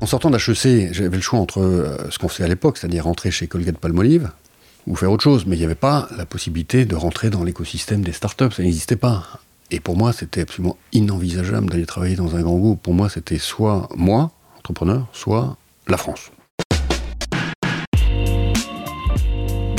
En sortant d'HEC, j'avais le choix entre euh, ce qu'on faisait à l'époque, c'est-à-dire rentrer chez Colgate Palmolive, ou faire autre chose, mais il n'y avait pas la possibilité de rentrer dans l'écosystème des startups, ça n'existait pas. Et pour moi, c'était absolument inenvisageable d'aller travailler dans un grand groupe. Pour moi, c'était soit moi, entrepreneur, soit la France.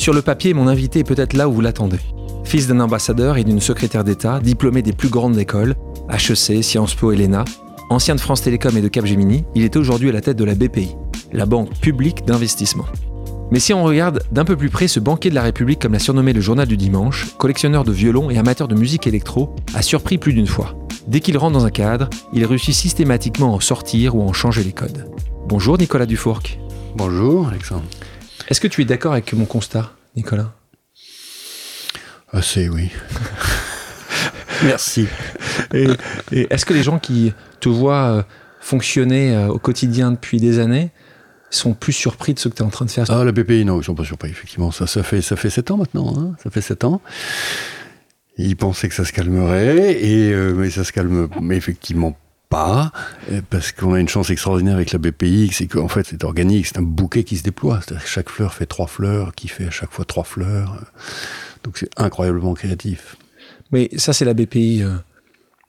Sur le papier, mon invité est peut-être là où vous l'attendez. Fils d'un ambassadeur et d'une secrétaire d'État, diplômé des plus grandes écoles, HEC, Sciences Po et l'ENA, ancien de France Télécom et de Capgemini, il est aujourd'hui à la tête de la BPI, la Banque publique d'investissement. Mais si on regarde d'un peu plus près ce banquier de la République, comme l'a surnommé le journal du dimanche, collectionneur de violons et amateur de musique électro, a surpris plus d'une fois. Dès qu'il rentre dans un cadre, il réussit systématiquement à en sortir ou à en changer les codes. Bonjour Nicolas Dufourc. Bonjour Alexandre. Est-ce que tu es d'accord avec mon constat, Nicolas? Assez, oui. Merci. Et, est-ce que les gens qui te voient euh, fonctionner euh, au quotidien depuis des années sont plus surpris de ce que tu es en train de faire? Ah, la BPI, non, ils sont pas surpris, effectivement. Ça, ça fait, ça fait 7 ans maintenant, hein. ça fait 7 ans. Ils pensaient que ça se calmerait, et, euh, mais ça se calme mais effectivement pas, parce qu'on a une chance extraordinaire avec la BPI, c'est qu'en fait c'est organique, c'est un bouquet qui se déploie. C'est-à-dire que chaque fleur fait trois fleurs, qui fait à chaque fois trois fleurs. Donc c'est incroyablement créatif. Mais ça, c'est la BPI euh,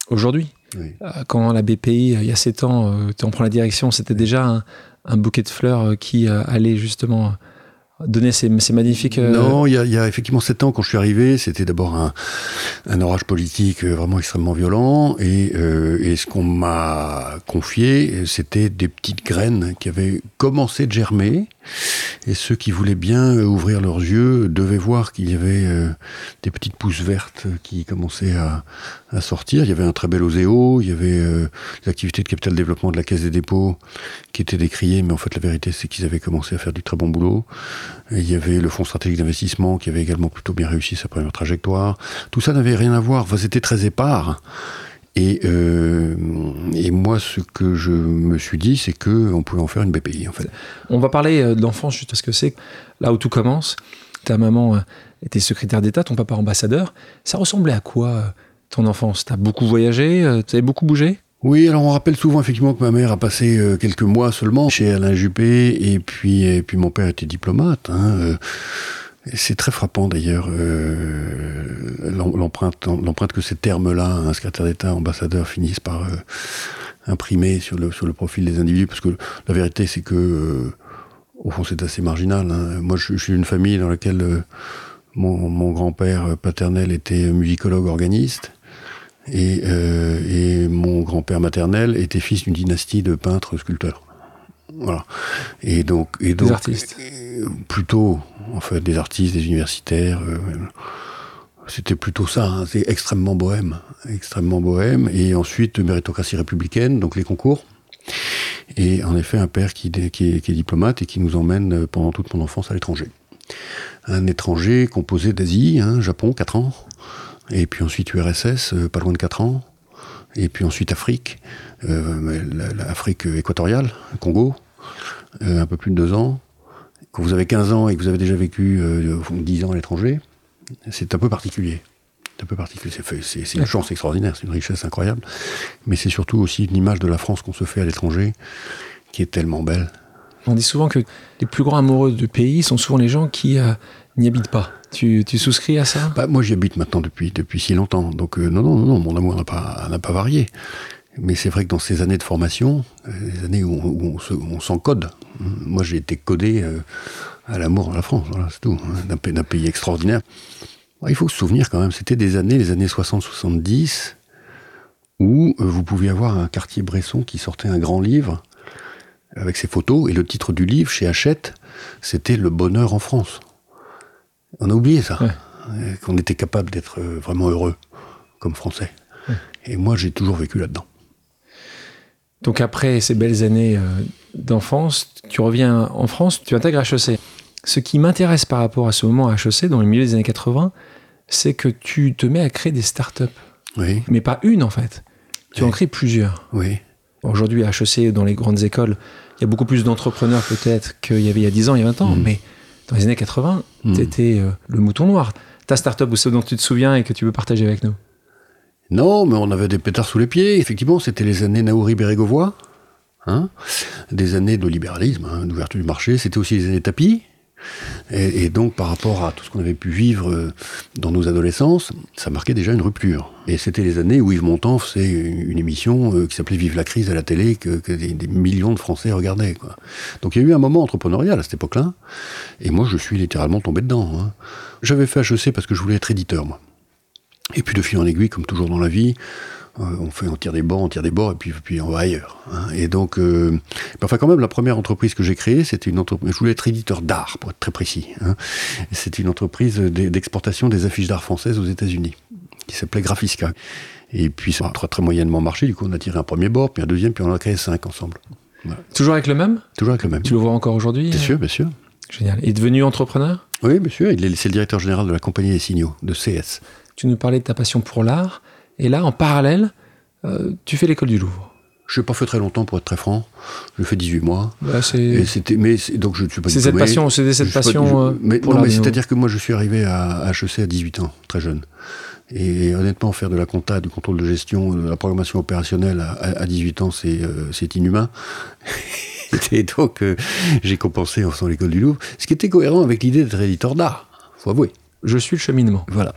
aujourd'hui. Euh, quand la BPI, euh, il y a 7 ans, tu en prends la direction, c'était déjà un, bouquet de fleurs qui allait justement donner ces, magnifiques... Non, il y, a, effectivement 7 ans, quand je suis arrivé, c'était d'abord un, orage politique vraiment extrêmement violent, et, et ce qu'on m'a confié, c'était des petites graines qui avaient commencé de germer, et ceux qui voulaient bien euh, ouvrir leurs yeux devaient voir qu'il y avait euh, des petites pousses vertes qui commençaient à, sortir. Il y avait un très bel OSEO, il y avait euh, les de capital développement de la Caisse des dépôts qui étaient décriées, mais en fait la vérité c'est qu'ils avaient commencé à faire du très bon boulot. il y avait le Fonds stratégique d'investissement qui avait également plutôt bien réussi sa première trajectoire. Tout ça n'avait rien à voir, c'était très épars. Et, euh, et, moi, ce que je me suis dit, c'est qu'on pouvait en faire une BPI, en fait. On va parler euh, de l'enfance, juste parce que c'est là où tout commence. Ta maman euh, était secrétaire d'État, ton papa ambassadeur. Ça ressemblait à quoi, ton enfance? T'as beaucoup voyagé Tu avais beaucoup bougé? Oui, alors on rappelle souvent effectivement que ma mère a passé quelques mois seulement chez Alain Juppé, et puis, et puis mon père était diplomate. Hein, c'est très frappant d'ailleurs euh, l'empreinte que ces termes-là, un secrétaire d'État, ambassadeur, finissent par euh, imprimer sur le, sur le profil des individus, parce que la vérité c'est que, euh, au fond c'est assez marginal. Hein. Moi je, suis d'une famille dans laquelle mon, grand-père paternel était musicologue organiste, et, et mon grand-père maternel était fils d'une dynastie de peintres sculpteurs. Voilà. Et donc, et donc, des artistes. Plutôt, en fait, des artistes, des universitaires. Euh, c'était plutôt ça. Hein. c'est extrêmement bohème, extrêmement bohème. Et ensuite, méritocratie républicaine, donc les concours. Et en effet, un père qui, est, diplomate et qui nous emmène euh, pendant toute mon enfance à l'étranger. Un étranger composé d'Asie, hein, Japon, 4 ans. Et puis ensuite URSS, euh, pas loin de 4 ans. Et puis ensuite Afrique, l'Afrique équatoriale, Congo, un peu plus de 2 ans quand vous avez 15 ans et que vous avez déjà vécu 10 euh, ans à l'étranger, c'est un peu particulier. C'est un peu particulier. C'est une chance extraordinaire, c'est une richesse incroyable. Mais c'est surtout aussi une image de la France qu'on se fait à l'étranger qui est tellement belle. On dit souvent que les plus grands amoureux du pays sont souvent les gens qui euh, n'y habitent pas. Tu, souscris à ça? Bah, Moi, j'y habite maintenant depuis, depuis si longtemps. Donc, euh, non, non, non, mon amour n'a pas, pas varié. Mais c'est vrai que dans ces années de formation, euh, les années où on, s'encode, moi j'ai été codé euh, à l'amour de la France, voilà, c'est tout, hein, d'un pays extraordinaire. Il faut se souvenir quand même, c'était des années, les années 60-70, où euh, vous pouviez avoir un quartier Bresson qui sortait un grand livre avec ses photos, et le titre du livre chez Hachette, c'était Le bonheur en France. On a oublié ça, qu'on était capable d'être vraiment heureux comme Français. Et moi j'ai toujours vécu là-dedans. Donc après ces belles années euh, d'enfance, tu reviens en France, tu intègres HEC. Ce qui m'intéresse par rapport à ce moment à HEC, dans le milieu des années 80, c'est que tu te mets à créer des startups. Oui, Mais pas une, en fait. Tu Oui. en crées plusieurs. oui. Aujourd'hui, à HEC, dans les grandes écoles, il y a beaucoup plus d'entrepreneurs peut-être qu'il y avait il y a 10 ans, il y a 20 ans. Mm. Mais dans les années 80, Mm. tu étais le mouton noir. Ta startup ou ce dont tu te souviens et que tu veux partager avec nous Non, mais on avait des pétards sous les pieds. Effectivement, c'était les années Naouri Bérégovois, hein, des années de libéralisme, hein, d'ouverture du marché. C'était aussi les années tapis. Et, donc, par rapport à tout ce qu'on avait pu vivre euh, dans nos adolescences, ça marquait déjà une rupture. Et c'était les années où Yves Montand faisait une émission euh, qui s'appelait Vive la crise à la télé, que, des millions de Français regardaient. Quoi. Donc il y a eu un moment entrepreneurial à cette époque-là. Et moi, je suis littéralement tombé dedans. hein. J'avais fait HEC parce que je voulais être éditeur, moi. Et puis de fil en aiguille, comme toujours dans la vie, euh, on fait, on tire des bords, on tire des bords, et puis, puis on va ailleurs. hein. Et donc, euh, enfin quand même, la première entreprise que j'ai créée, c'était une entreprise. Je voulais être éditeur d'art, pour être très précis. hein. C'était une entreprise d'e- d'exportation des affiches d'art françaises aux États-Unis, qui s'appelait Graphisca. Et puis ça a très, très moyennement marché. Du coup, on a tiré un premier bord, puis un deuxième, puis on en a créé cinq ensemble. Toujours avec le même? Toujours avec le même. Tu le vois encore aujourd'hui Bien euh, sûr, bien sûr. Génial. Et devenu entrepreneur? Oui, bien sûr. Il est, c'est le directeur général de la compagnie des signaux, de CS. Tu nous parlais de ta passion pour l'art. Et là, en parallèle, euh, tu fais l'école du Louvre. Je n'ai pas fait très longtemps, pour être très franc. J'ai fait 18 mois. Bah, c'est c'était, mais c'est- donc je ne suis pas c'est cette passion, c'est cette Je pas- passion je- euh, mais, pour non, l'art mais du Louvre. c'est-à-dire que moi, je suis arrivé à, HEC à 18 ans, très jeune. Et honnêtement, faire de la compta, du contrôle de gestion, de la programmation opérationnelle à, à- à 18 ans, c'est, euh, c'est inhumain. Et donc, euh, j'ai compensé en faisant l'école du Louvre, ce qui était cohérent avec l'idée d'être éditeur d'art, faut avouer. Je suis le cheminement. Voilà.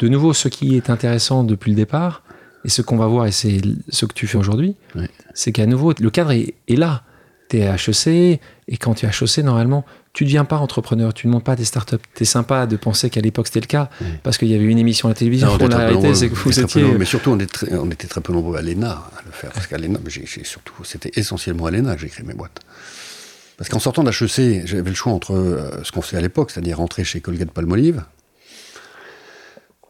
De nouveau, ce qui est intéressant depuis le départ, et ce qu'on va voir, et c'est ce que tu fais aujourd'hui, Ouais. c'est qu'à nouveau, le cadre est, est là. Tu es à HEC, et quand tu es à HEC, normalement, tu ne deviens pas entrepreneur, tu ne montes pas des startups. Tu es sympa de penser qu'à l'époque c'était le cas, parce qu'il y avait une émission à la télévision. Non, on la réalité, c'est que vous étiez. nombreux, mais surtout, on, est très- on était très peu nombreux à l'ENA à le faire. Parce qu'à l'ENA, surtout, c'était essentiellement à l'ENA que j'ai créé mes boîtes. Parce qu'en sortant d'HEC, j'avais le choix entre euh, ce qu'on faisait à l'époque, c'est-à-dire rentrer chez Colgate Palmolive,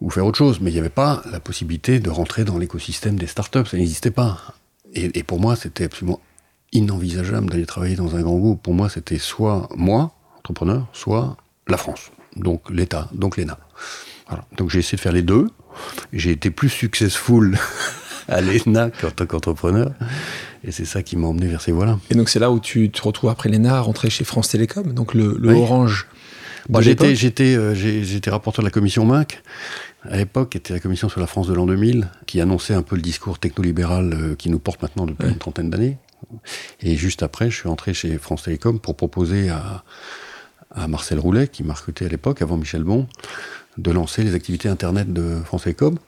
ou faire autre chose. Mais il n'y avait pas la possibilité de rentrer dans l'écosystème des startups, ça n'existait pas. Et, et pour moi, c'était absolument inenvisageable d'aller travailler dans un grand groupe. Pour moi, c'était soit moi, entrepreneur, soit la France, donc l'État, donc l'ENA. Voilà. Donc j'ai essayé de faire les deux. J'ai été plus successful à l'ENA qu'en tant qu'entrepreneur. Et c'est ça qui m'a emmené vers ces voies-là. Et donc c'est là où tu te retrouves après l'ENA, rentré chez France Télécom, donc le, le Oui. Orange. J'étais, j'étais, euh, j'étais rapporteur de la commission MINC. À l'époque, qui était la commission sur la France de l'an 2000, qui annonçait un peu le discours technolibéral euh, qui nous porte maintenant depuis Ouais. une trentaine d'années. Et juste après, je suis entré chez France Télécom pour proposer à, à Marcel Roulet, qui m'a recruté à l'époque, avant Michel Bon, de lancer les activités Internet de France Télécom,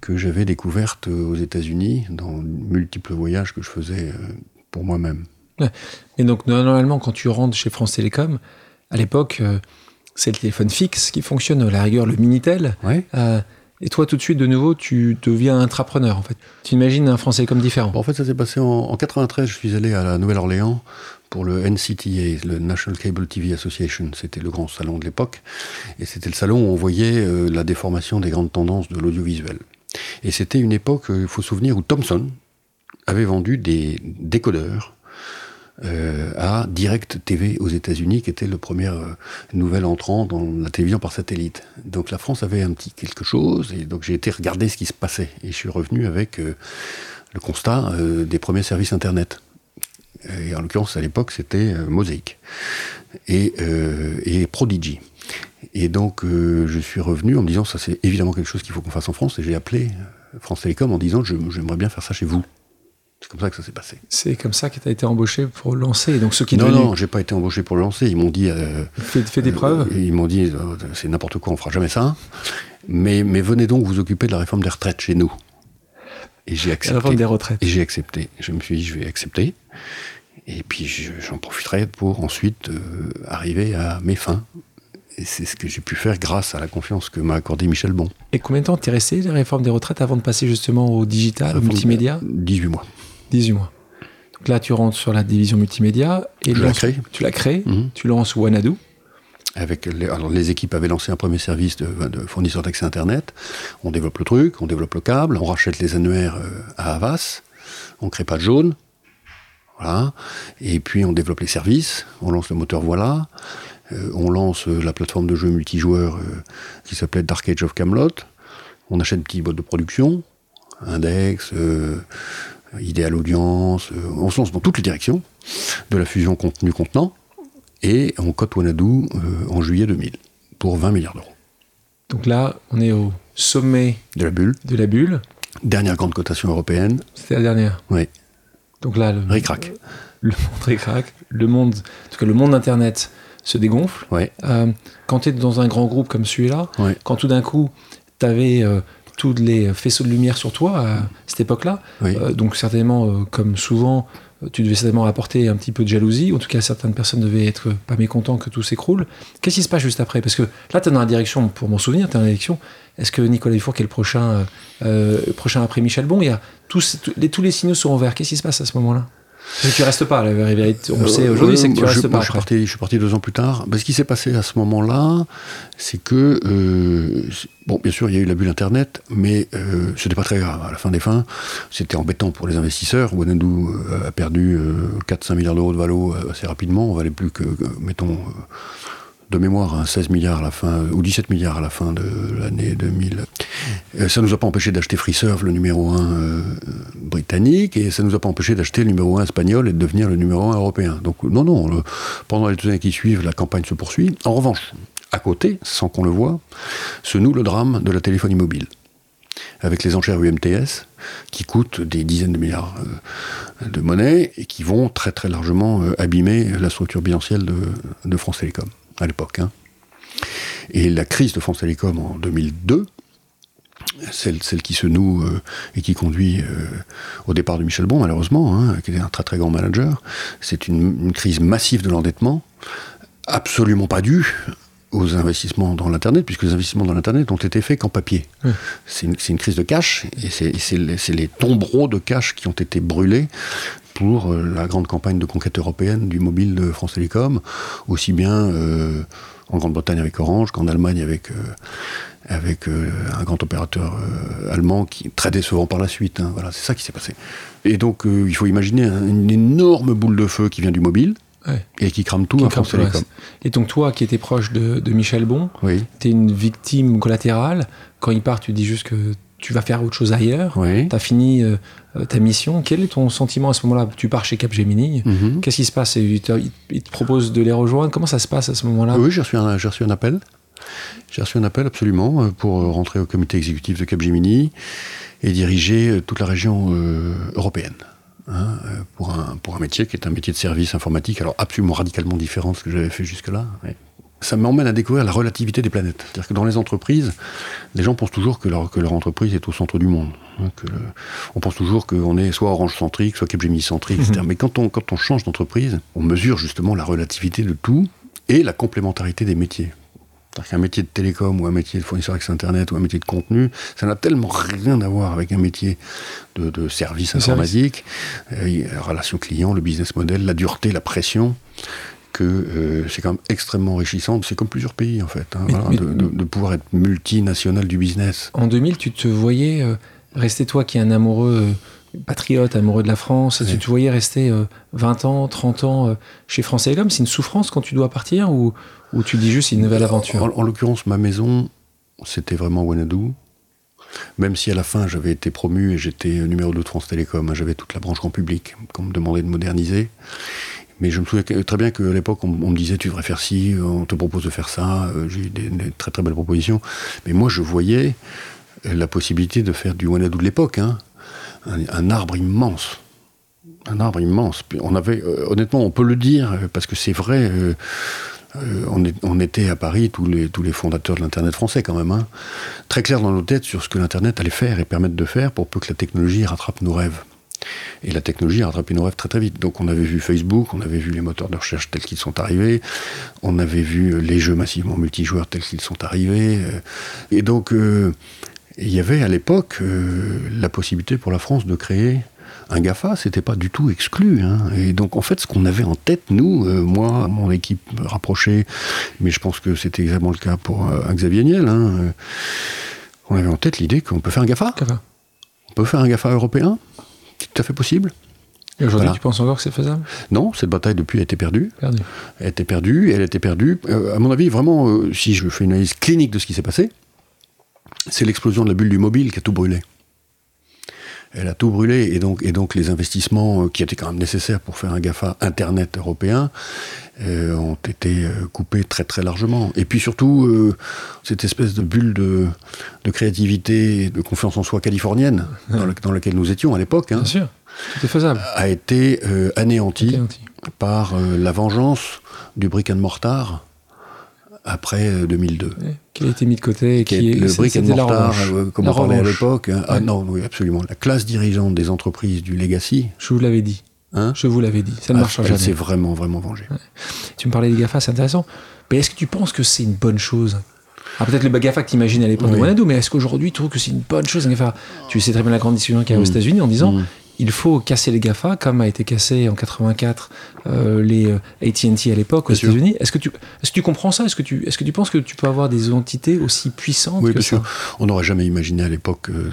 que j'avais découvertes euh, aux États-Unis dans multiples voyages que je faisais euh, pour moi-même. Et donc normalement, quand tu rentres chez France Télécom, à l'époque, euh, c'est le téléphone fixe qui fonctionne, à la rigueur le Minitel. Ouais. Euh, et toi, tout de suite, de nouveau, tu deviens intrapreneur, en fait. Tu imagines un France Télécom différent. Bon, en fait, ça s'est passé en, en 93. Je suis allé à la Nouvelle-Orléans pour le NCTA, le National Cable TV Association. C'était le grand salon de l'époque. Et c'était le salon où on voyait euh, la déformation des grandes tendances de l'audiovisuel. Et c'était une époque, euh, il faut se souvenir, où Thomson avait vendu des décodeurs euh, à Direct TV aux États-Unis, qui était le premier euh, nouvel entrant dans la télévision par satellite. Donc la France avait un petit quelque chose, et donc j'ai été regarder ce qui se passait. Et je suis revenu avec euh, le constat des premiers services Internet. Et en l'occurrence, à l'époque, c'était Mosaic et, et Prodigy. Et donc, je suis revenu en me disant, ça c'est évidemment quelque chose qu'il faut qu'on fasse en France, et j'ai appelé France Télécom en disant, j'aimerais bien faire ça chez vous. C'est comme ça que ça s'est passé. C'est comme ça que tu as été embauché pour lancer. Donc, ce qui Non, devenu- non, j'ai pas été embauché pour le lancer. Ils m'ont dit. euh, Fais, fais des euh, preuves. Ils m'ont dit, euh, c'est n'importe quoi, on fera jamais ça. Mais, mais venez donc vous occuper de la réforme des retraites chez nous. Et j'ai À la accepté. vente des retraites. Et j'ai accepté. Je me suis dit, je vais accepter. Et puis je- j'en profiterai pour ensuite euh, arriver à mes fins. Et c'est ce que j'ai pu faire grâce à la confiance que m'a accordé Michel Bon. Et combien de temps t'es resté, la réforme des retraites, avant de passer justement au digital, au Réforme- multimédia? 18 mois. 18 mois. Donc là, tu rentres sur la division multimédia. Et Je la lances- crée. Tu la crées. Mhm. Tu lances Wanadu. Avec les, alors les équipes avaient lancé un premier service de, de fournisseur d'accès Internet. On développe le truc, on développe le câble, on rachète les annuaires euh, à Havas, on crée pas de jaune. Voilà. Et puis on développe les services, on lance le moteur Voilà. Euh, on lance euh, la plateforme de jeux multijoueurs euh, qui s'appelait Dark Age of Camelot. On achète une petite boîte de production, Index, Idéal Audience. euh, on se lance dans toutes les directions de la fusion contenu-contenant. Et on cote Wanadu euh, en juillet 2000 pour 20 milliards d'euros. Donc là, on est au sommet De la bulle. de la bulle. Dernière grande cotation européenne. C'était la dernière. Oui. Donc là, le, Ric-rac. le monde ric-rac, le monde, en tout cas le monde Internet se dégonfle. Ouais. Euh, quand tu es dans un grand groupe comme celui-là, Ouais. quand tout d'un coup, tu avais tous les faisceaux de lumière sur toi à cette époque-là, Oui. euh, donc certainement, euh, comme souvent, tu devais certainement apporter un petit peu de jalousie, en tout cas certaines personnes devaient être pas mécontents que tout s'écroule. Qu'est-ce qui se passe juste après? Parce que là, tu es dans la direction, pour m'en souvenir, tu es dans la direction, est-ce que Nicolas Dufour qui est le prochain, euh, prochain après Michel Bon, il y a tous, tous les, tous les signaux sont ouverts, qu'est-ce qui se passe à ce moment-là? Parce que tu restes pas, la vérité, on le sait Euh, aujourd'hui, c'est que tu moi, restes je, pas moi, je suis parti, je suis parti deux ans plus tard. Ben, ce qui s'est passé à ce moment-là, c'est que, euh, c'est- bon, bien sûr, il y a eu la bulle Internet, mais euh, ce n'était pas très grave. À la fin des fins, c'était embêtant pour les investisseurs. Wanadu euh, a perdu euh, 4-5 milliards d'euros de valo assez rapidement. On valait plus que, mettons, de mémoire, hein, 16 milliards à la fin, ou 17 milliards à la fin de l'année 2000. Euh, ça nous a pas empêché d'acheter FreeServe, le numéro 1 euh, britannique, et ça nous a pas empêché d'acheter le numéro 1 espagnol et de devenir le numéro 1 européen. Donc non, non, pendant les deux années qui suivent, la campagne se poursuit. En revanche, à côté, sans qu'on le voie, se noue le drame de la téléphonie mobile. Avec les enchères UMTS, qui coûtent des dizaines de milliards euh, de monnaie et qui vont très très largement euh, abîmer la structure bilancielle de France Télécom à l'époque. hein. Et la crise de France Télécom en 2002, celle, celle qui se noue euh, et qui conduit euh, au départ de Michel Bon, malheureusement, hein, qui était un très très grand manager, c'est une, une crise massive de l'endettement, absolument pas due aux investissements dans l'Internet, puisque les investissements dans l'Internet ont été faits qu'en papier. Oui. C'est une, une crise de cash, et c'est les tombereaux de cash qui ont été brûlés pour euh, la grande campagne de conquête européenne du mobile de France Télécom, aussi bien euh, en Grande-Bretagne avec Orange qu'en Allemagne avec, euh, avec un grand opérateur allemand qui très décevant par la suite. hein. voilà, c'est ça qui s'est passé. Et donc il faut imaginer un- une énorme boule de feu qui vient du mobile Ouais. et qui crame tout Qui à crame France Télécom. Et donc toi, qui étais proche de, de Michel Bon, Oui, tu es une victime collatérale. Quand il part, tu dis juste que tu vas faire autre chose ailleurs. oui. Tu as fini euh, euh, ta mission. Quel est ton sentiment à ce moment-là? Tu pars chez Capgemini. Mhm. Qu'est-ce qui se passe? Il te, il- il te propose de les rejoindre. Comment ça se passe à ce moment-là? Oui, j'ai reçu, un, j'ai reçu un appel. J'ai reçu un appel absolument euh, pour rentrer au comité exécutif de Capgemini et diriger toute la région euh, européenne. hein, pour, un, pour un métier qui est un métier de service informatique, alors absolument radicalement différent de ce que j'avais fait jusque-là. ouais. Ça m'emmène à découvrir la relativité des planètes. C'est-à-dire que dans les entreprises, les gens pensent toujours que leur, que leur entreprise est au centre du monde. hein, que le- on pense toujours qu'on est soit orange-centrique, soit Capgemini-centrique, etc. Mais quand on, quand on change d'entreprise, on mesure justement la relativité de tout et la complémentarité des métiers. C'est-à-dire qu'un métier de télécom ou un métier de fournisseur accès Internet ou un métier de contenu, ça n'a tellement rien à voir avec un métier de, de service informatique, Euh, relation client, le business model, la dureté, la pression, que euh, c'est quand même extrêmement enrichissant. C'est comme plusieurs pays en fait, hein, Mais- voilà, mais- de, de- de pouvoir être multinational du business. En 2000, tu te voyais euh, rester toi qui es un amoureux euh, patriote, amoureux de la France, Oui. tu te voyais rester euh, 20 ans, 30 ans euh, chez France Télécom. C'est une souffrance quand tu dois partir ou, ou tu dis juste une nouvelle aventure? En, en l'occurrence, ma maison, c'était vraiment Wanadu. Même si à la fin j'avais été promu et j'étais numéro 2 de France Télécom, hein, j'avais toute la branche grand public qu'on me demandait de moderniser. Mais je me souviens très bien qu'à l'époque, on, me disait tu devrais faire ci, on te propose de faire ça. Euh, J'ai eu des, très très belles propositions. Mais moi, je voyais euh, la possibilité de faire du Wanadu de l'époque. hein. Un, arbre immense. Un arbre immense. On avait, euh, honnêtement, on peut le dire, euh, parce que c'est vrai. euh, euh, on, était à Paris, tous les, fondateurs de l'Internet français quand même, hein, très clairs dans nos têtes sur ce que l'Internet allait faire et permettre de faire pour peu que la technologie rattrape nos rêves. Et la technologie a rattrapé nos rêves très très vite. Donc on avait vu Facebook, on avait vu les moteurs de recherche tels qu'ils sont arrivés, on avait vu les jeux massivement multijoueurs tels qu'ils sont arrivés. euh, et donc euh, il y avait à l'époque euh, la possibilité pour la France de créer un GAFA, c'était pas du tout exclu. hein. Et donc, en fait, ce qu'on avait en tête, nous, euh, moi, mon équipe rapprochée, mais je pense que c'était exactement le cas pour euh, Xavier Niel, hein, euh, on avait en tête l'idée qu'on peut faire un GAFA. Enfin, On peut faire un GAFA européen, c'est tout à fait possible. Et aujourd'hui, tu penses encore que c'est faisable? Non, cette bataille depuis a été perdue. Perdue. Elle a été perdue, elle a été perdue. Euh, à mon avis, vraiment, euh, si je fais une analyse clinique de ce qui s'est passé, c'est l'explosion de la bulle du mobile qui a tout brûlé. Elle a tout brûlé et donc, et donc les investissements euh, qui étaient quand même nécessaires pour faire un GAFA Internet européen euh, ont été euh, coupés très très largement. Et puis surtout, euh, cette espèce de bulle de, de créativité et de confiance en soi californienne dans, le- dans laquelle nous étions à l'époque hein, Bien sûr, tout est faisable. a été euh, anéantie Anéanti. par la vengeance du brick and mortar après euh, 2002. Ouais, Qui a été mis de côté et Qui qui est le c'est- brick and mortar, euh, comme on parlait à l'époque. hein. Ah non, oui, absolument. La classe dirigeante des entreprises du legacy, Je vous l'avais dit. hein, Je vous l'avais dit. Ça ne ah, marchera jamais. vraiment, vraiment vengée. Tu me parlais des GAFA, c'est intéressant. Mais est-ce que tu penses que c'est une bonne chose? Ah, Peut-être le GAFA que tu imagines à l'époque de. Wanadu, mais est-ce qu'aujourd'hui tu trouves que c'est une bonne chose un GAFA? Tu sais très bien la grande discussion qu'il y a aux Mm. États-Unis en disant Mm. Il faut casser les GAFA, comme a été cassé en 84 euh, les euh, AT&T à l'époque aux. États-Unis. Est-ce que, tu, est-ce que tu comprends ça? Est-ce que, tu, est-ce que tu penses que tu peux avoir des entités aussi puissantes Oui, que bien ça? sûr. On n'aurait jamais imaginé à l'époque euh,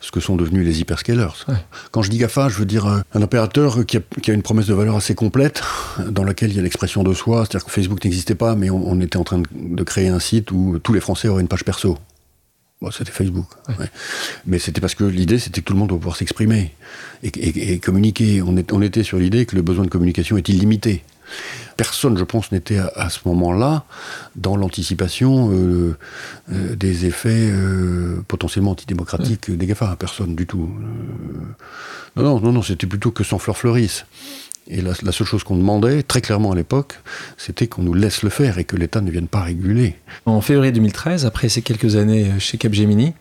ce que sont devenus les hyperscalers. Ouais. Quand je dis GAFA, je veux dire un opérateur qui a, qui a une promesse de valeur assez complète, dans laquelle il y a l'expression de soi. C'est-à-dire que Facebook n'existait pas, mais on, on était en train de, de créer un site où tous les Français auraient une page perso. Bon, c'était Facebook. ouais. Mais c'était parce que l'idée, c'était que tout le monde doit pouvoir s'exprimer et, et- et communiquer. On, est- on était sur l'idée que le besoin de communication est illimité. Personne, je pense, n'était à, à ce moment-là dans l'anticipation euh, euh, des effets euh, potentiellement antidémocratiques des GAFA. Personne du tout. Non, non, non, non, c'était plutôt que sans fleur fleurisse. Et la, seule chose qu'on demandait, très clairement à l'époque, c'était qu'on nous laisse le faire et que l'État ne vienne pas réguler. En février 2013, après ces quelques années euh, chez Capgemini,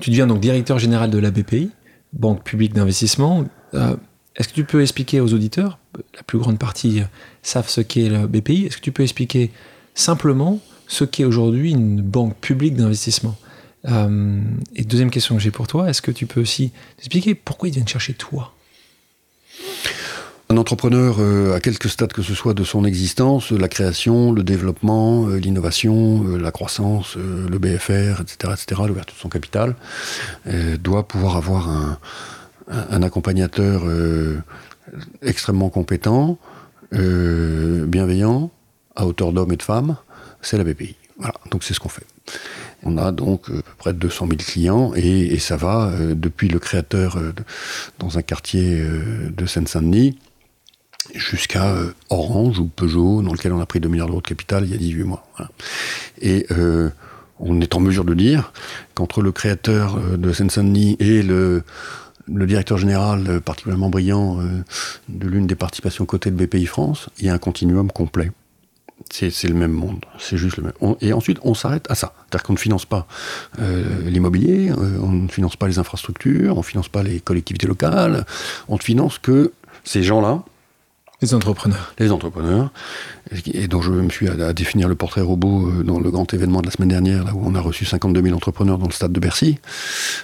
tu deviens donc directeur général de la BPI, Banque publique d'investissement. Euh, Est-ce que tu peux expliquer aux auditeurs, la plus grande partie euh, savent ce qu'est la BPI, est-ce que tu peux expliquer simplement ce qu'est aujourd'hui une banque publique d'investissement? Et deuxième question que j'ai pour toi, est-ce que tu peux aussi expliquer pourquoi ils viennent chercher toi? Un entrepreneur, euh, à quelque stade que ce soit de son existence, la création, le développement, euh, l'innovation, euh, la croissance, le BFR, etc., etc., l'ouverture de son capital, doit pouvoir avoir un, accompagnateur extrêmement compétent, bienveillant, à hauteur d'hommes et de femmes, c'est la BPI. Voilà, donc c'est ce qu'on fait. On a donc euh, près de 200 000 clients et, ça va depuis le créateur dans un quartier de Seine-Saint-Denis jusqu'à euh, Orange ou Peugeot, dans lequel on a pris 2 milliards d'euros de capital il y a 18 mois. Et euh, on est en mesure de dire qu'entre le créateur euh, de Seine-Saint-Denis et le, directeur général particulièrement brillant de l'une des participations cotées de BPI France, il y a un continuum complet. C'est le même monde, c'est juste et ensuite, on s'arrête à ça. C'est-à-dire qu'on ne finance pas l'immobilier, on ne finance pas les infrastructures, on ne finance pas les collectivités locales, on ne finance que ces gens-là, Les entrepreneurs. les entrepreneurs, et dont je me suis à, à définir le portrait robot euh, dans le grand événement de la semaine dernière, là où on a reçu 52 000 entrepreneurs dans le stade de Bercy.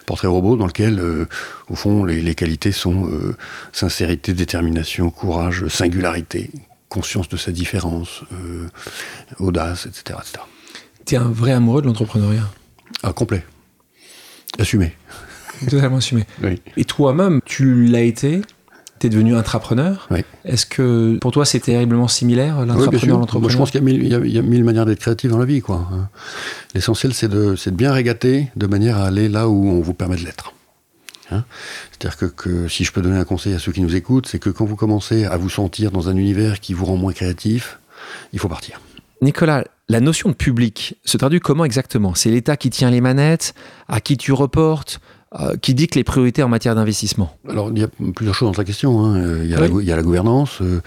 Portrait robot dans lequel, euh, au fond, les, les qualités sont euh, sincérité, détermination, courage, singularité, conscience de sa différence, euh, audace, etc. etc. Tu es un vrai amoureux de l'entrepreneuriat? Ah, complet. Assumé. Totalement assumé. Oui. Et toi-même, tu l'as été, tu es devenu intrapreneur. Oui. Est-ce que pour toi c'est terriblement similaire, Oui, l'intrapreneur, sûr. l'entrepreneur Moi, je pense qu'il y, a mille- il y a- il y a mille manières d'être créatif dans la vie. quoi. hein. L'essentiel, c'est de, c'est de bien régater de manière à aller là où on vous permet de l'être. Hein C'est-à-dire que, que si je peux donner un conseil à ceux qui nous écoutent, c'est que quand vous commencez à vous sentir dans un univers qui vous rend moins créatif, il faut partir. Nicolas, la notion de public se traduit comment exactement? C'est l'État qui tient les manettes, à qui tu reportes, euh, qui dicte les priorités en matière d'investissement Alors, il y a plusieurs choses dans ta question. hein. Euh, Il, y a la, Oui. gou- il y a la gouvernance, euh,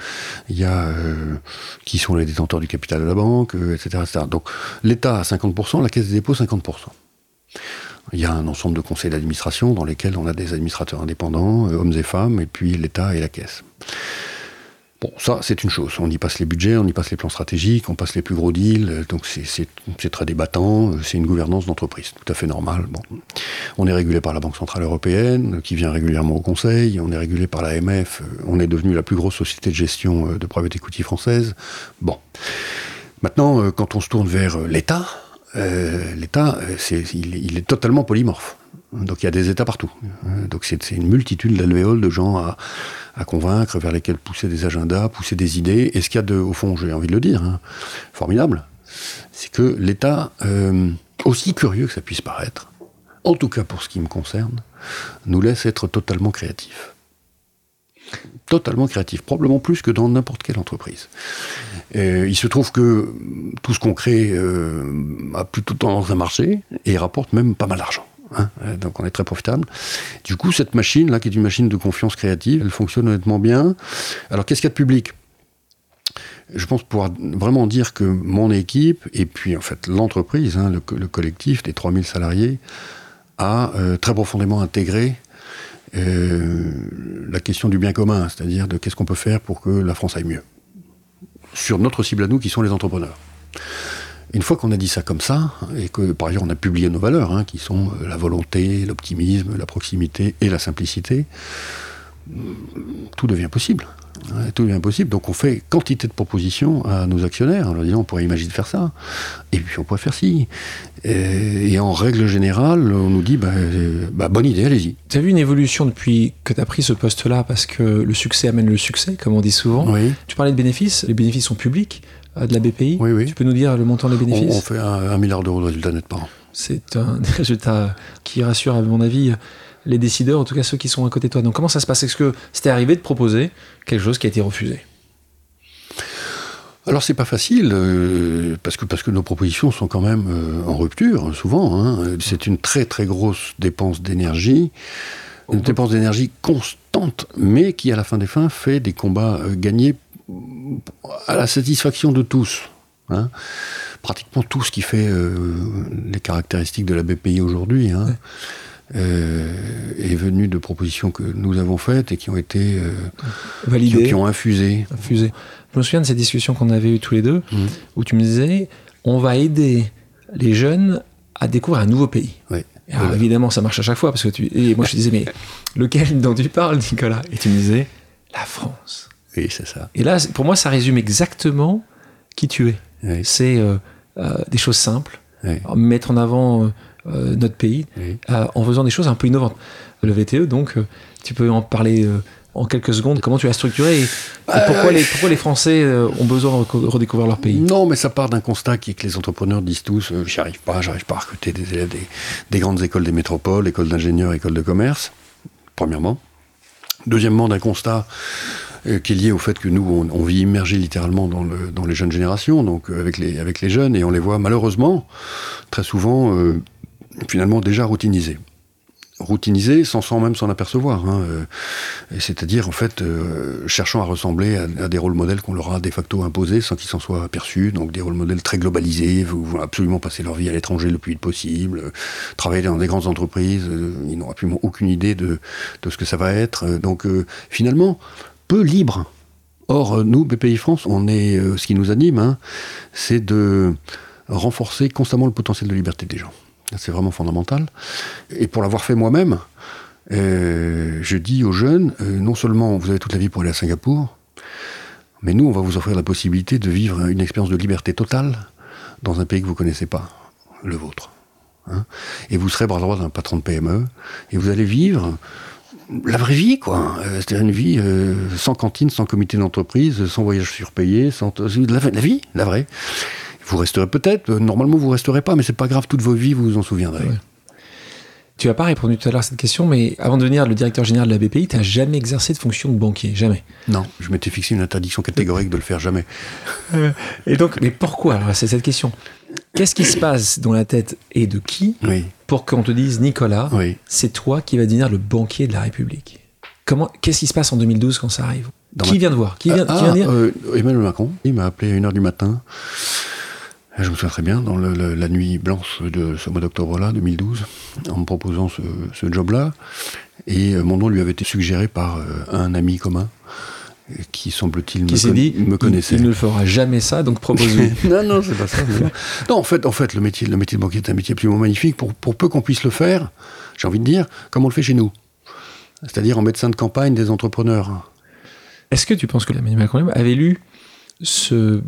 il y a euh, qui sont les détenteurs du capital de la banque, etc., etc. Donc, l'État à 50%, la Caisse des dépôts 50%. Il y a un ensemble de conseils d'administration dans lesquels on a des administrateurs indépendants, hommes et femmes, et puis l'État et la Caisse. Bon, ça, c'est une chose. On y passe les budgets, on y passe les plans stratégiques, on passe les plus gros deals. euh, Donc, c'est- très débattant. euh, C'est une gouvernance d'entreprise, tout à fait normal. Bon. On est régulé par la Banque Centrale Européenne, euh, qui vient régulièrement au Conseil. On est régulé par l'AMF. On est devenu la plus grosse société de gestion de private equity française. Bon. Maintenant, quand on se tourne vers l'État, l'État, il est totalement polymorphe. Donc il y a des États partout. Euh, donc c'est une multitude d'alvéoles de gens à, convaincre, vers lesquels pousser des agendas, pousser des idées. Et ce qu'il y a de, au fond, j'ai envie de le dire, hein, formidable, c'est que l'État, euh, aussi curieux que ça puisse paraître, en tout cas pour ce qui me concerne, nous laisse être totalement créatifs totalement créatif, probablement plus que dans n'importe quelle entreprise. il se trouve que tout ce qu'on crée euh, a plutôt tendance à marcher et rapporte même pas mal d'argent. Hein. donc on est très profitable. Du coup, cette machine là, qui est une machine de confiance créative, elle fonctionne honnêtement bien. Alors qu'est-ce qu'il y a de public? Je pense pouvoir vraiment dire que mon équipe, et puis en fait l'entreprise, hein, le, collectif des 3000 salariés, a euh, très profondément intégré euh, la question du bien commun, c'est-à-dire de qu'est-ce qu'on peut faire pour que la France aille mieux. Sur notre cible à nous, qui sont les entrepreneurs. Une fois qu'on a dit ça comme ça, et que par ailleurs on a publié nos valeurs, hein, qui sont euh, la volonté, l'optimisme, la proximité et la simplicité, tout devient possible. Tout devient possible. Donc on fait quantité de propositions à nos actionnaires en leur disant on pourrait imaginer de faire ça, et puis on pourrait faire ci. Et, en règle générale, on nous dit bah, bah bonne idée, allez-y. Tu as vu une évolution depuis que tu as pris ce poste-là? Parce que le succès amène le succès, comme on dit souvent. Oui. Tu parlais de bénéfices, les bénéfices sont publics euh, de la BPI. Oui, oui. Tu peux nous dire le montant des bénéfices on, fait un, milliard d'euros de résultats net par an. C'est un résultat qui rassure, à mon avis, les décideurs, en tout cas ceux qui sont à côté de toi. Donc comment ça se passe? Est-ce que c'était arrivé de proposer quelque chose qui a été refusé? Alors c'est pas facile euh, parce que parce que nos propositions sont quand même euh, en rupture souvent. Hein. C'est une très très grosse dépense d'énergie, une dépense d'énergie constante, mais qui à la fin des fins fait des combats euh, gagnés à la satisfaction de tous. Hein. Pratiquement tout ce qui fait les caractéristiques de la BPI aujourd'hui. Hein. Euh, est venu de propositions que nous avons faites et qui ont été euh, validées, qui, ont infusé. infusé. Je me souviens de ces discussions qu'on avait eues tous les deux, mmh. où tu me disais, on va aider les jeunes à découvrir un nouveau pays. Alors, évidemment, ça marche à chaque fois parce que tu. Et moi, je te disais, mais lequel dont tu parles, Nicolas? Et tu me disais, la France. Oui, c'est ça. Et là, pour moi, ça résume exactement qui tu es. C'est euh, des choses simples, mettre en avant euh, notre pays euh, en faisant des choses un peu innovantes. Le VTE, donc, euh, tu peux en parler en quelques secondes Comment tu as structuré et, pourquoi, les, pourquoi, les, Français ont besoin de redécouvrir leur pays? Non, mais ça part d'un constat qui est que les entrepreneurs disent tous j'y arrive pas, j'arrive pas à recruter des élèves des, grandes écoles des métropoles, écoles d'ingénieurs, écoles de commerce, premièrement. Deuxièmement, d'un constat qui est lié au fait que nous, on, vit immergé littéralement dans, le, dans, les jeunes générations, donc avec les, avec les jeunes, et on les voit malheureusement très souvent finalement déjà routinisé routinisé sans, sans même s'en apercevoir. Hein, euh, c'est-à-dire, en fait, euh, cherchant à ressembler à, des rôles modèles qu'on leur a de facto imposés sans qu'ils s'en soient aperçus. Donc des rôles modèles très globalisés, vont absolument passer leur vie à l'étranger le plus vite possible, euh, travailler dans des grandes entreprises, ils n'ont absolument aucune idée de, de, ce que ça va être. Donc finalement, libre. Or, nous, BPI France, on est, ce qui nous anime, hein, c'est de renforcer constamment le potentiel de liberté des gens. C'est vraiment fondamental. Et pour l'avoir fait moi-même, euh, je dis aux jeunes, euh, non seulement vous avez toute la vie pour aller à Singapour, mais nous, on va vous offrir la possibilité de vivre une expérience de liberté totale dans un pays que vous ne connaissez pas, le vôtre. Hein. et vous serez bras droit d'un patron de PME, et vous allez vivre la vraie vie, quoi. Euh, c'est-à-dire une vie sans cantine, sans comité d'entreprise, sans voyage surpayé, sans la, la vie, la vraie. Vous resterez peut-être, euh, normalement vous resterez pas, mais c'est pas grave, toute vos vies vous vous en souviendrez. Tu n'as pas répondu tout à l'heure à cette question, mais avant de devenir le directeur général de la BPI, tu n'as jamais exercé de fonction de banquier, jamais? Non, je m'étais fixé une interdiction catégorique de le faire jamais. Euh, et donc, mais pourquoi Alors, c'est cette question? Qu'est-ce qui se passe dans la tête et de qui pour qu'on te dise, Nicolas, c'est toi qui vas devenir le banquier de la République? Comment Qu'est-ce qui se passe en 2012 quand ça arrive? Qui vient de voir? Qui vient, ah, dire? euh, Emmanuel Macron, il m'a appelé à 1h du matin. Je me souviens très bien, dans la nuit blanche de ce mois d'octobre-là, 2012, en me proposant ce, job-là. Et euh, mon nom lui avait été suggéré par euh, un ami commun qui semble-t-il me, dit, me connaissait. Il, ne fera jamais ça, donc propose-lui. non, non, c'est pas ça. non, en fait, en fait, le métier, le métier de banquier est un métier absolument magnifique. Pour, pour peu qu'on puisse le faire, j'ai envie de dire, comme on le fait chez nous. C'est-à-dire en médecin de campagne des entrepreneurs. Est-ce que tu penses que Emmanuel Macron avait lu ce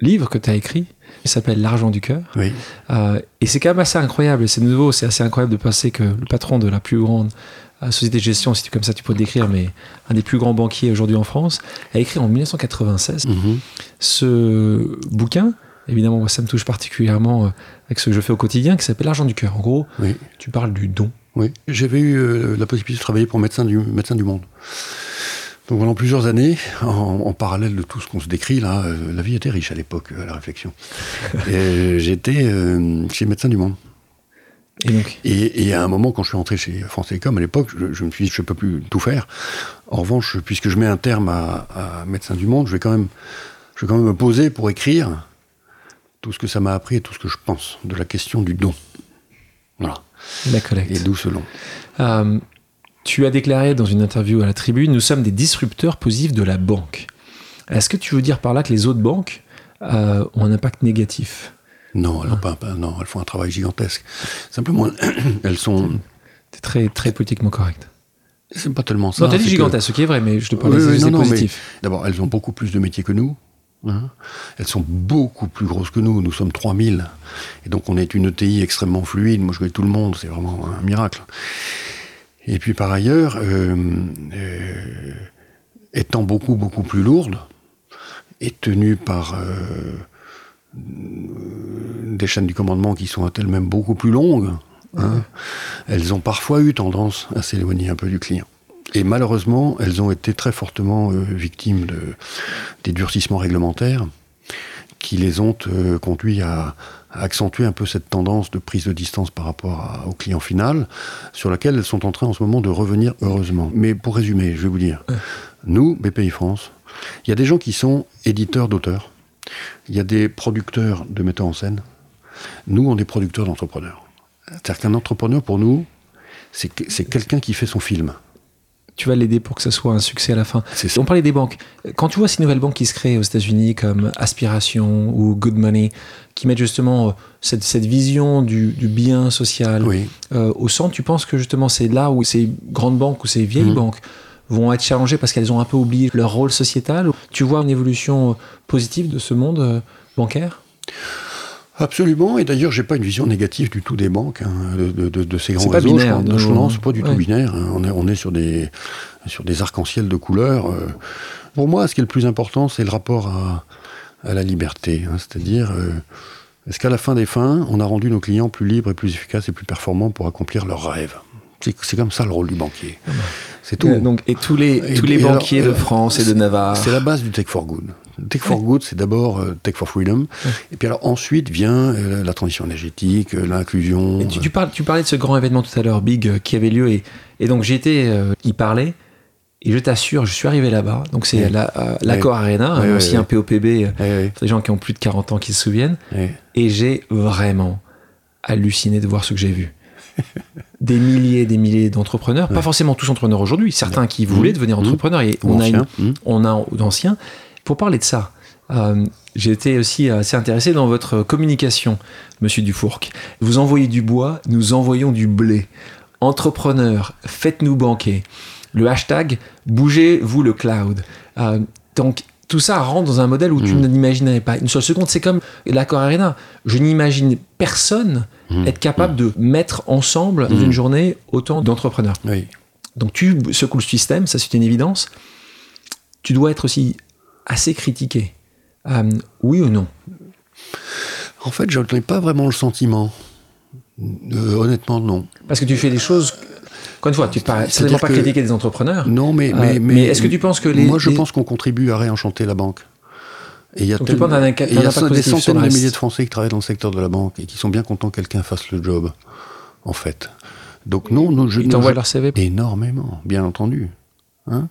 livre que tu as écrit Il s'appelle L'argent du cœur. Oui. Euh, et c'est quand même assez incroyable. C'est nouveau, c'est assez incroyable de penser que le patron de la plus grande société de gestion, si tu comme ça tu peux le décrire, mais un des plus grands banquiers aujourd'hui en France, a écrit en 1996 Mhm. ce bouquin. Évidemment, moi, ça me touche particulièrement euh, avec ce que je fais au quotidien, qui s'appelle L'argent du cœur. En gros, Oui. tu parles du don. Oui. J'avais eu euh, la possibilité de travailler pour Médecins du, Médecins du Monde. Donc pendant plusieurs années, en, en parallèle de tout ce qu'on se décrit, là, euh, la vie était riche à l'époque, à la réflexion. J'étais euh, chez Médecins du Monde. Et donc, Et, et à un moment, quand je suis rentré chez France Télécom, à l'époque, je, je me suis dit, je ne peux plus tout faire. En revanche, puisque je mets un terme à, à Médecins du Monde, je vais, quand même, je vais quand même me poser pour écrire tout ce que ça m'a appris et tout ce que je pense de la question du don. Voilà. la collecte. Et d'où ce. Euh, tu as déclaré dans une interview à la tribune, nous sommes des disrupteurs positifs de la banque. Est-ce que tu veux dire par là que les autres banques euh, ont un impact négatif? Non, elles, ont pas, pas- non, elles font un travail gigantesque. Simplement, elles sont. C'est très, très politiquement correct. C'est pas tellement ça. non, t'as dit gigantesque, ce qui est vrai, mais je te parle Oui, des oui, non, positifs. D'abord, elles ont beaucoup plus de métiers que nous. hein. Elles sont beaucoup plus grosses que nous. Nous sommes 3000. Et donc, on est une ETI extrêmement fluide. Moi, je connais tout le monde. C'est vraiment un miracle. Et puis, par ailleurs, euh, euh, étant beaucoup, beaucoup plus lourdes et tenues par euh, des chaînes du commandement qui sont elles-mêmes beaucoup plus longues, hein, elles ont parfois eu tendance à s'éloigner un peu du client. Et malheureusement, elles ont été très fortement euh, victimes de, des durcissements réglementaires qui les ont euh, conduits à, à accentuer un peu cette tendance de prise de distance par rapport à- au client final, sur laquelle elles sont en train en ce moment de revenir heureusement. Mais pour résumer, je vais vous dire, nous, BPI France, il y a des gens qui sont éditeurs d'auteurs, il y a des producteurs de metteurs en scène, nous, on est producteurs d'entrepreneurs. C'est-à-dire qu'un entrepreneur, pour nous, c'est que- c'est quelqu'un qui fait son film. Tu vas l'aider pour que ça soit un succès à la fin. On parlait des banques. Quand tu vois ces nouvelles banques qui se créent aux États-Unis comme Aspiration ou Good Money, qui mettent justement euh, cette, cette vision du, du bien social Oui. euh, au centre, tu penses que justement c'est là où ces grandes banques ou ces vieilles Mhm. banques vont être challengées parce qu'elles ont un peu oublié leur rôle sociétal Tu vois une évolution euh, positive de ce monde euh, bancaire? Absolument, et d'ailleurs, j'ai pas une vision négative du tout des banques, hein, de, de- de- de ces grands réseaux. binaire, je pense- je c'est pas du Ouais. tout binaire. hein. On est, on est sur des, sur des arcs-en-ciel de couleurs. euh. Pour moi, ce qui est le plus important, c'est le rapport à, à la liberté. hein. C'est-à-dire, euh, est-ce qu'à la fin des fins, on a rendu nos clients plus libres et plus efficaces et plus performants pour accomplir leurs rêves? C'est c'est comme ça le rôle du banquier. C'est tout. Donc, Et tous les, Et- tous les alors, banquiers de euh, France et de Navarre. C'est la base du Tech for Good. Tech for Good, c'est d'abord euh, Tech for Freedom. Et puis alors ensuite vient euh, la transition énergétique, euh, l'inclusion. Tu, tu parles, tu parlais de ce grand événement tout à l'heure, Big, qui avait lieu. Et, et donc j'étais y parler. Et je t'assure, je suis arrivé là-bas. Donc c'est Ouais. la- Arena, Ouais, un. POPB, oui, pour des gens qui ont plus de 40 ans qui se souviennent. Et j'ai vraiment halluciné de voir ce que j'ai vu. Des milliers et des milliers d'entrepreneurs, pas forcément tous entrepreneurs aujourd'hui, certains qui voulaient Mmh. devenir Mmh. entrepreneurs. Et on a, une- ancien, hmm. on a d'anciens. Pour parler de ça, euh, j'ai été aussi assez intéressé dans votre communication, monsieur Dufourc. Vous envoyez du bois, nous envoyons du blé. Entrepreneurs, faites-nous banquer. Le hashtag bougez-vous le cloud. Euh, donc, tout ça rentre dans un modèle où tu Mm. ne l'imaginais pas une seule seconde. C'est comme l'accord Arena. Je n'imagine personne Mm. être capable de mettre ensemble dans Mm. une journée autant d'entrepreneurs. Oui. Donc tu secoues le système, ça c'est une évidence. Tu dois être aussi assez critiqué. Euh, oui ou non? En fait, je n'ai pas vraiment le sentiment. Euh, honnêtement, non. Parce que tu fais des choses. Encore une fois, tu ne certainement pas que- critiquer des entrepreneurs. Non, mais, Euh, mais, mais est-ce que tu penses que les- Moi, je les- pense qu'on contribue à réenchanter la banque. Et il y a, Donc il y des centaines de milliers de Français qui travaillent dans le secteur de la banque et qui sont bien contents que quelqu'un fasse le job, en fait. Donc non, non je Ils t'envoient leur CV Énormément, bien entendu. Hein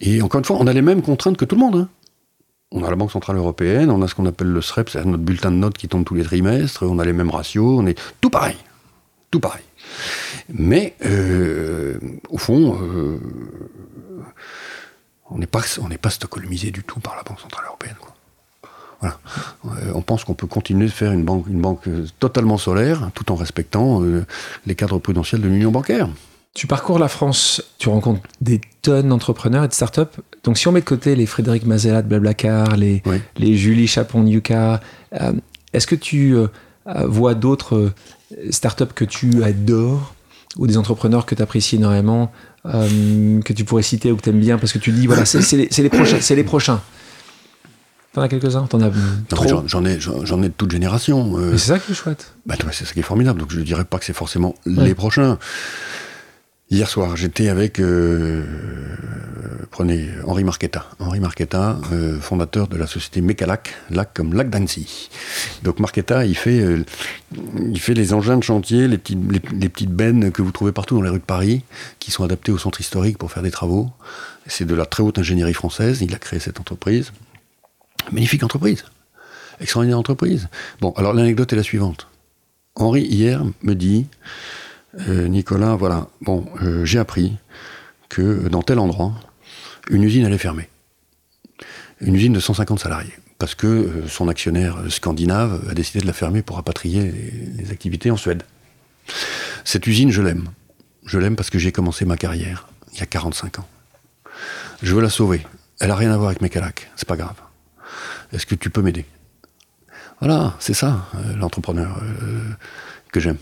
et encore une fois, on a les mêmes contraintes que tout le monde. hein. On a la Banque Centrale Européenne, on a ce qu'on appelle le SREP, c'est notre bulletin de notes qui tombe tous les trimestres, on a les mêmes ratios, on est tout pareil. Tout pareil. Mais, euh, au fond, euh, on n'est pas, on n'est pas stockholmisé du tout par la Banque Centrale Européenne. quoi. Voilà. Euh, on pense qu'on peut continuer de faire une banque, une banque totalement solaire, tout en respectant les cadres prudentiels de l'union bancaire. Tu parcours la France, tu rencontres des tonnes d'entrepreneurs et de startups. Donc si on met de côté les Frédéric Mazella de Blablacar, les, Oui. les Julie Chapon de Yuka, Est-ce que tu vois d'autres startups que tu adores ou des entrepreneurs que tu apprécies énormément, que tu pourrais citer ou que tu aimes bien parce que tu dis, voilà, c'est les, les, prochains. C'est les prochains. T'en as quelques-uns? T'en as J'en ai, j'en ai de toute génération. c'est ça qui est chouette. Bah, c'est ça qui est formidable. Donc je ne dirais pas que c'est forcément les prochains. Hier soir, j'étais avec, euh, prenez Henri Marquetta. Henri Marquetta, euh, fondateur de la société Mécalac, lac comme lac d'Annecy. Donc Marquetta, il fait, euh, il fait les engins de chantier, les petites, les, petites bennes que vous trouvez partout dans les rues de Paris, qui sont adaptées au centre historique pour faire des travaux. C'est de la très haute ingénierie française. Il a créé cette entreprise. Magnifique entreprise. Extraordinaire entreprise. Bon, alors l'anecdote est la suivante. Henri, hier, me dit, euh, Nicolas, voilà, bon, euh, j'ai appris que dans tel endroit, une usine allait fermer. Une usine de 150 salariés. Parce que euh, son actionnaire scandinave a décidé de la fermer pour rapatrier les, activités en Suède. Cette usine, je l'aime. Je l'aime parce que j'ai commencé ma carrière il y a 45 ans. Je veux la sauver. Elle n'a rien à voir avec mes calacs. C'est pas grave. Est-ce que tu peux m'aider? Voilà, c'est ça, l'entrepreneur que j'aime.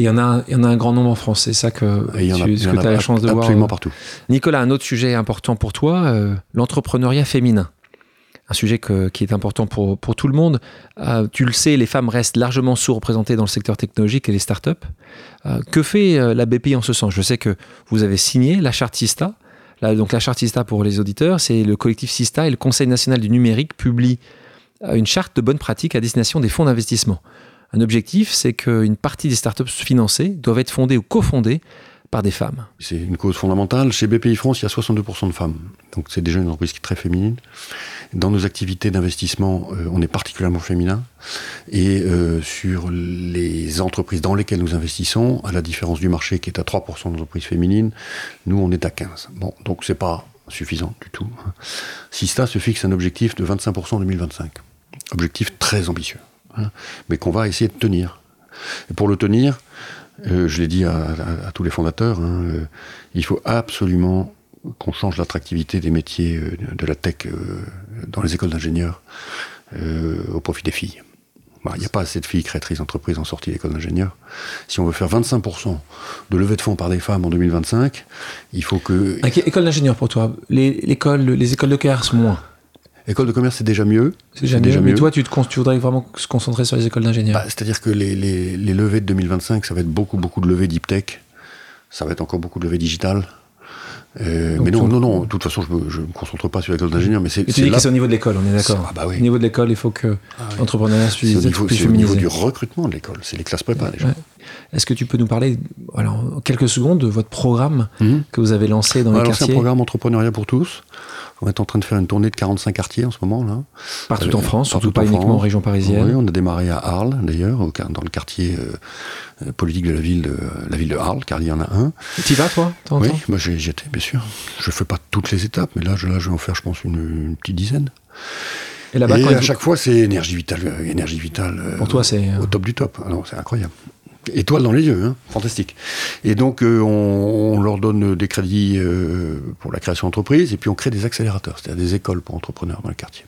Et il y, en a, il y en a un grand nombre en France, c'est ça que tu as la chance de voir. Absolument partout. Nicolas, un autre sujet important pour toi, euh, l'entrepreneuriat féminin. Un sujet qui est important pour, pour tout le monde. Euh, tu le sais, les femmes restent largement sous-représentées dans le secteur technologique et les startups. Euh, que fait la BPI en ce sens? Je sais que vous avez signé la charte SISTA. donc la charte SISTA pour les auditeurs, c'est le collectif SISTA et le Conseil national du numérique publient une charte de bonnes pratiques à destination des fonds d'investissement. Un objectif, c'est qu'une partie des startups financées doivent être fondées ou cofondées par des femmes. C'est une cause fondamentale. Chez BPI France, il y a 62% de femmes. Donc c'est déjà une entreprise qui est très féminine. Dans nos activités d'investissement, euh, on est particulièrement féminin. Et euh, sur les entreprises dans lesquelles nous investissons, à la différence du marché qui est à 3% d'entreprises féminines, nous on est à 15. Bon, donc c'est pas suffisant du tout. Sista se fixe un objectif de 25% en 2025. Objectif très ambitieux. Mais qu'on va essayer de tenir. Et pour le tenir, euh, je l'ai dit à, tous les fondateurs, hein, euh, il faut absolument qu'on change l'attractivité des métiers euh, de la tech dans les écoles d'ingénieurs au profit des filles. Il n'y a pas assez de filles créatrices d'entreprises en sortie d'école d'ingénieurs. Si on veut faire 25% de levée de fonds par des femmes en 2025, il faut que... École d'ingénieurs pour toi, les, les écoles de sont moins École de commerce, c'est déjà mieux. C'est déjà, mieux. Mais toi, tu, te, voudrais vraiment se concentrer sur les écoles d'ingénieurs bah, C'est-à-dire que les, levées de 2025, ça va être beaucoup, beaucoup de levées deep tech. Ça va être encore beaucoup de levées digitales. Euh, mais non, non, non, de toute façon, je ne me, concentre pas sur l'école d'ingénieur. Mais c'est, tu dis que c'est au niveau de l'école, on est d'accord. Ah bah oui. Au niveau de l'école, il faut que ah l'entrepreneuriat soit C'est au niveau du recrutement de l'école, c'est les classes prépa déjà. Est-ce que tu peux nous parler, alors, en quelques secondes, de votre programme mhm. que vous avez lancé dans les quartiers C'est un programme Entrepreneuriat pour tous. On est en train de faire une tournée de 45 quartiers en ce moment là. Partout en France, surtout pas uniquement en région parisienne. Oui, on a démarré à Arles d'ailleurs, dans le quartier euh, politique de la ville de la ville de Arles, car il y en a un. Tu y vas toi Oui, moi j'y étais bien sûr. Je fais pas toutes les étapes, mais là, je, là, je vais en faire, je pense, une, petite dizaine. Et, là-bas, à chaque fois, c'est énergie vitale, euh, énergie vitale. Euh, Pour toi, c'est au top du top. Alors, c'est incroyable étoile dans les yeux, hein. fantastique. Et donc euh, on, leur donne des crédits euh, pour la création d'entreprise et puis on crée des accélérateurs, c'est-à-dire des écoles pour entrepreneurs dans le quartier.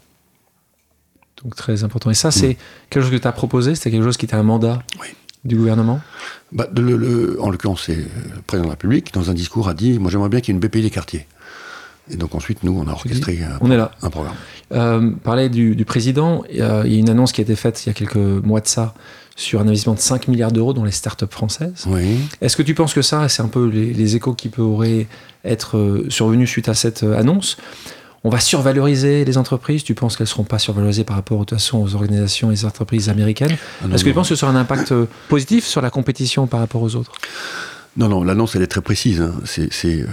Donc très important. Et ça, c'est mm. quelque chose que tu as proposé C'était quelque chose qui était un mandat du gouvernement? Bah, le, En l'occurrence, c'est le président de la République, dans un discours, a dit Moi j'aimerais bien qu'il y ait une BPI des quartiers. Et donc ensuite, nous, on a orchestré un, on est là. un programme. Euh, parler du, du président, il y a une annonce qui a été faite il y a quelques mois de ça sur un investissement de 5 milliards d'euros dans les startups françaises. Oui. Est-ce que tu penses que ça, c'est un peu les, échos qui pourraient être euh, survenus suite à cette euh, annonce? On va survaloriser les entreprises? Tu penses qu'elles ne seront pas survalorisées par rapport aux organisations et aux entreprises américaines? Ah Est-ce que tu penses que ce sera un impact euh, positif sur la compétition par rapport aux autres? Non, non, l'annonce, elle est très précise. Hein. C'est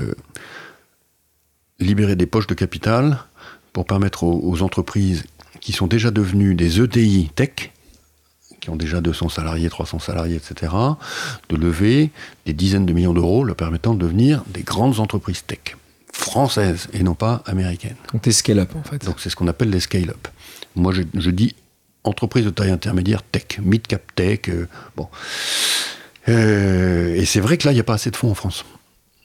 libérer des poches de capital pour permettre aux, entreprises qui sont déjà devenues des ETI tech, qui ont déjà 200 salariés, 300 salariés, etc., de lever des dizaines de millions d'euros, leur permettant de devenir des grandes entreprises tech, françaises et non pas américaines. Donc des scale-up en fait. Donc c'est ce qu'on appelle les scale-up. Moi je, dis entreprise de taille intermédiaire tech, mid-cap tech, euh, bon. Euh, et c'est vrai que là, il n'y a pas assez de fonds en France.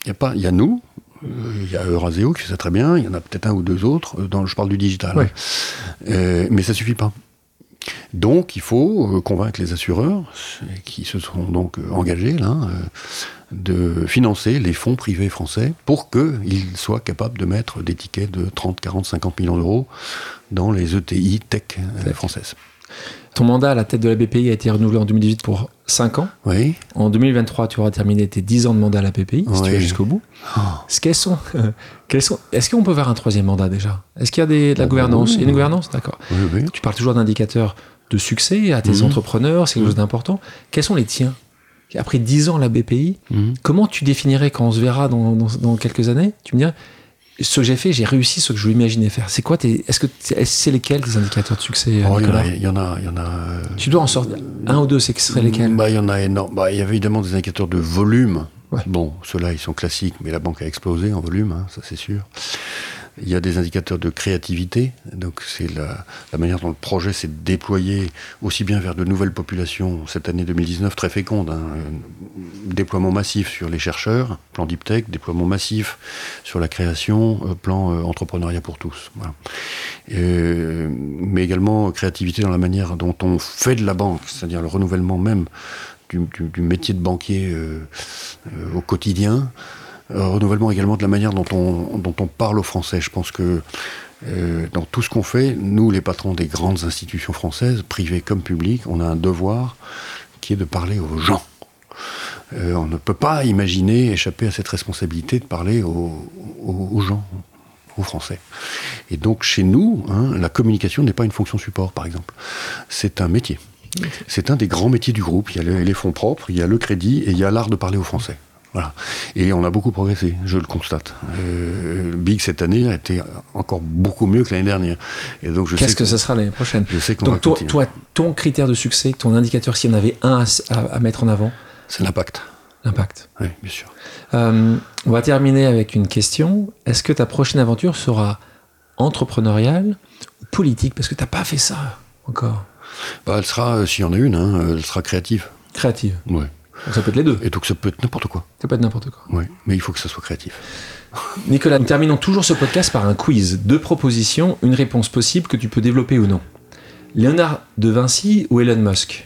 Il y a pas, il y a nous, euh, il y a Euraseo qui fait ça très bien, il y en a peut-être un ou deux autres, dans, je parle du digital. mais ça suffit pas Donc, il faut euh, convaincre les assureurs, qui se sont donc euh, engagés là, euh, de financer les fonds privés français pour qu'ils soient capables de mettre des tickets de 30, 40, 50 millions d'euros dans les ETI tech françaises. Ton mandat à la tête de la BPI a été renouvelé en 2018 pour 5 ans. Oui. En 2023, tu auras terminé tes 10 ans de mandat à la BPI, si tu vas jusqu'au bout. Oh. Quels sont, quels sont, est-ce qu'on peut faire un troisième mandat déjà? Est-ce qu'il y a des, de la Oh, gouvernance? Oui. Il y a une gouvernance? D'accord. Tu parles toujours d'indicateurs de succès à tes Mhm. entrepreneurs, c'est quelque chose d'important. Quels sont les tiens? Après 10 ans à la BPI, Mhm. comment tu définirais quand on se verra dans, dans- dans quelques années? Tu me dirais, ce que j'ai fait, j'ai réussi ce que je imaginais faire. C'est quoi tes, Est-ce que c'est c'est lesquels tes indicateurs de succès, Oh, il y en a, il y en a, il y en a, euh, Tu dois en sortir un ou deux, c'est ce seraient lesquels? Bah, il y en a énorme. Bah, il y avait évidemment des indicateurs de volume. Ouais. Bon, ceux-là, ils sont classiques, mais la banque a explosé en volume, hein, ça c'est sûr. Il y a des indicateurs de créativité, donc c'est la, manière dont le projet s'est déployé aussi bien vers de nouvelles populations cette année 2019 très féconde. hein, euh, déploiement massif sur les chercheurs, plan Deep Tech, déploiement massif sur la création, euh, plan euh, entrepreneuriat pour tous. Mais également créativité dans la manière dont on fait de la banque, c'est-à-dire le renouvellement même du, métier de banquier au quotidien. Euh, renouvellement également de la manière dont on, dont on parle aux Français. Je pense que euh, dans tout ce qu'on fait, nous, les patrons des grandes institutions françaises, privées comme publiques, on a un devoir qui est de parler aux gens. Euh, on ne peut pas imaginer échapper à cette responsabilité de parler aux, aux- aux gens, aux Français. Et donc chez nous, hein, la communication n'est pas une fonction support, par exemple. C'est un métier. C'est un des grands métiers du groupe. Il y a les fonds propres, il y a le crédit et il y a l'art de parler aux Français. Voilà. Et on a beaucoup progressé, je le constate. Euh, Big cette année a été encore beaucoup mieux que l'année dernière. Et donc je Qu'est-ce sais que ça sera l'année prochaine je sais qu'on va Donc, toi, continuer. toi, ton critère de succès, ton indicateur, s'il y en avait un à, à- à mettre en avant, C'est l'impact. l'impact. Oui, bien sûr. Euh, on va terminer avec une question. Est-ce que ta prochaine aventure sera entrepreneuriale ou politique? Parce que tu n'as pas fait ça encore. Bah, elle sera, euh, s'il y en a une, hein, euh, elle sera créative. Créative. Ouais. Ça peut être les deux. Et donc ça peut être n'importe quoi. Ça peut être n'importe quoi. Ouais. Mais il faut que ça soit créatif. Nicolas, nous terminons toujours ce podcast par un quiz. Deux propositions, une réponse possible que tu peux développer ou non. Léonard de Vinci ou Elon Musk?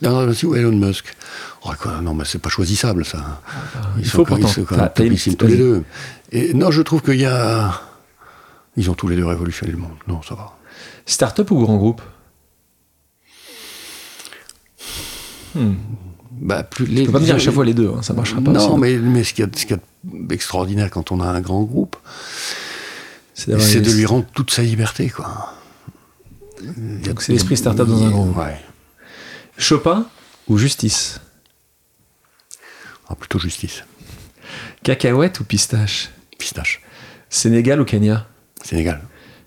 Leonardo da Vinci ou Elon Musk? Oh, quoi, Non, mais c'est pas choisissable, ça. Ils il sont faut quand- pourtant. Ils sont tous les deux. Et non, je trouve qu'il y a... Ils ont tous les deux révolutionné le monde. Non, ça va. Start-up ou grand groupe? Hmm. Bah, plus, les, Tu peux pas me dire à chaque fois les deux, hein, ça marchera pas. Non, aussi. mais, mais ce qu'il y a, y d'extraordinaire quand on a un grand groupe, c'est de lui rendre toute sa liberté, quoi. Donc c'est l'esprit start-up dans un grand groupe. Ouais. Chopin ou justice? Ah, plutôt justice. Cacahuète ou pistache? Pistache. Sénégal ou Kenya? Sénégal.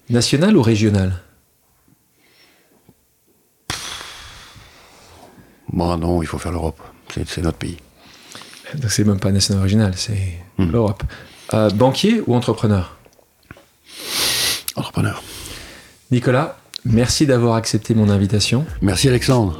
National ou régional? Bon, non, il faut faire l'Europe. C'est notre pays. Donc c'est même pas national ou régional, c'est Hmm. l'Europe. Euh, banquier ou entrepreneur? Entrepreneur. Nicolas, merci d'avoir accepté mon invitation. Merci Alexandre.